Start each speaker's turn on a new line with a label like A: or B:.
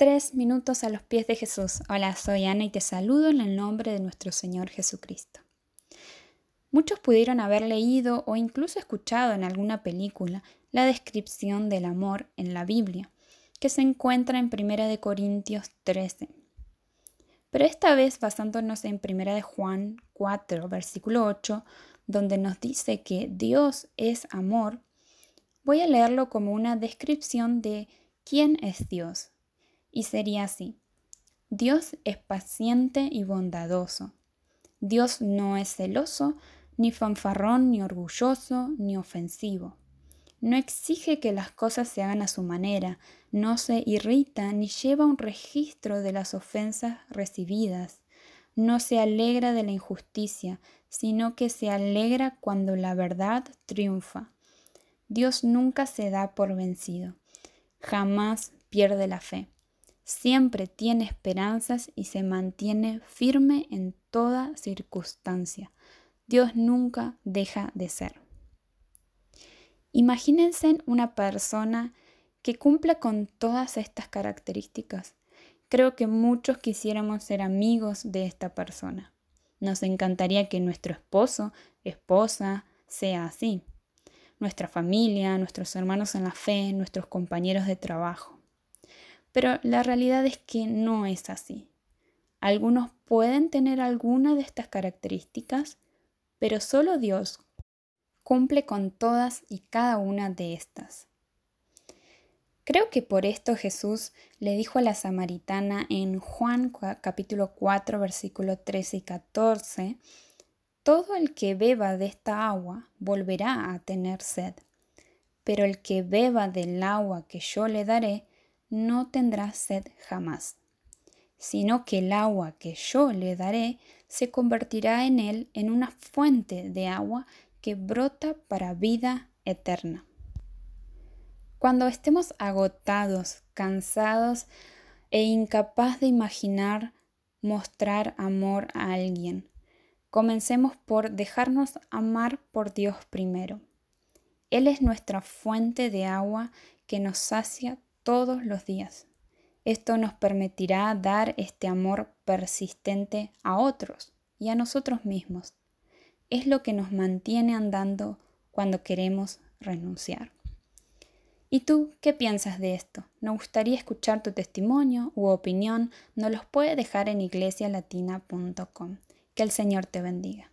A: Tres minutos a los pies de Jesús. Hola, soy Ana y te saludo en el nombre de nuestro Señor Jesucristo. Muchos pudieron haber leído o incluso escuchado en alguna película la descripción del amor en la Biblia, que se encuentra en 1 Corintios 13. Pero esta vez basándonos en 1 Juan 4, versículo 8, donde nos dice que Dios es amor, voy a leerlo como una descripción de quién es Dios y sería así. Dios es paciente y bondadoso. Dios no es celoso, ni fanfarrón, ni orgulloso, ni ofensivo. No exige que las cosas se hagan a su manera, no se irrita ni lleva un registro de las ofensas recibidas, no se alegra de la injusticia, sino que se alegra cuando la verdad triunfa. Dios nunca se da por vencido, jamás pierde la fe siempre tiene esperanzas y se mantiene firme en toda circunstancia. Dios nunca deja de ser. Imagínense una persona que cumpla con todas estas características. Creo que muchos quisiéramos ser amigos de esta persona. Nos encantaría que nuestro esposo, esposa, sea así. Nuestra familia, nuestros hermanos en la fe, nuestros compañeros de trabajo. Pero la realidad es que no es así. Algunos pueden tener alguna de estas características, pero solo Dios cumple con todas y cada una de estas. Creo que por esto Jesús le dijo a la samaritana en Juan capítulo 4 versículo 13 y 14, Todo el que beba de esta agua volverá a tener sed, pero el que beba del agua que yo le daré no tendrá sed jamás, sino que el agua que yo le daré se convertirá en él en una fuente de agua que brota para vida eterna. Cuando estemos agotados, cansados e incapaz de imaginar mostrar amor a alguien, comencemos por dejarnos amar por Dios primero. Él es nuestra fuente de agua que nos sacia todos los días. Esto nos permitirá dar este amor persistente a otros y a nosotros mismos. Es lo que nos mantiene andando cuando queremos renunciar. ¿Y tú qué piensas de esto? Nos gustaría escuchar tu testimonio u opinión. Nos los puede dejar en iglesialatina.com. Que el Señor te bendiga.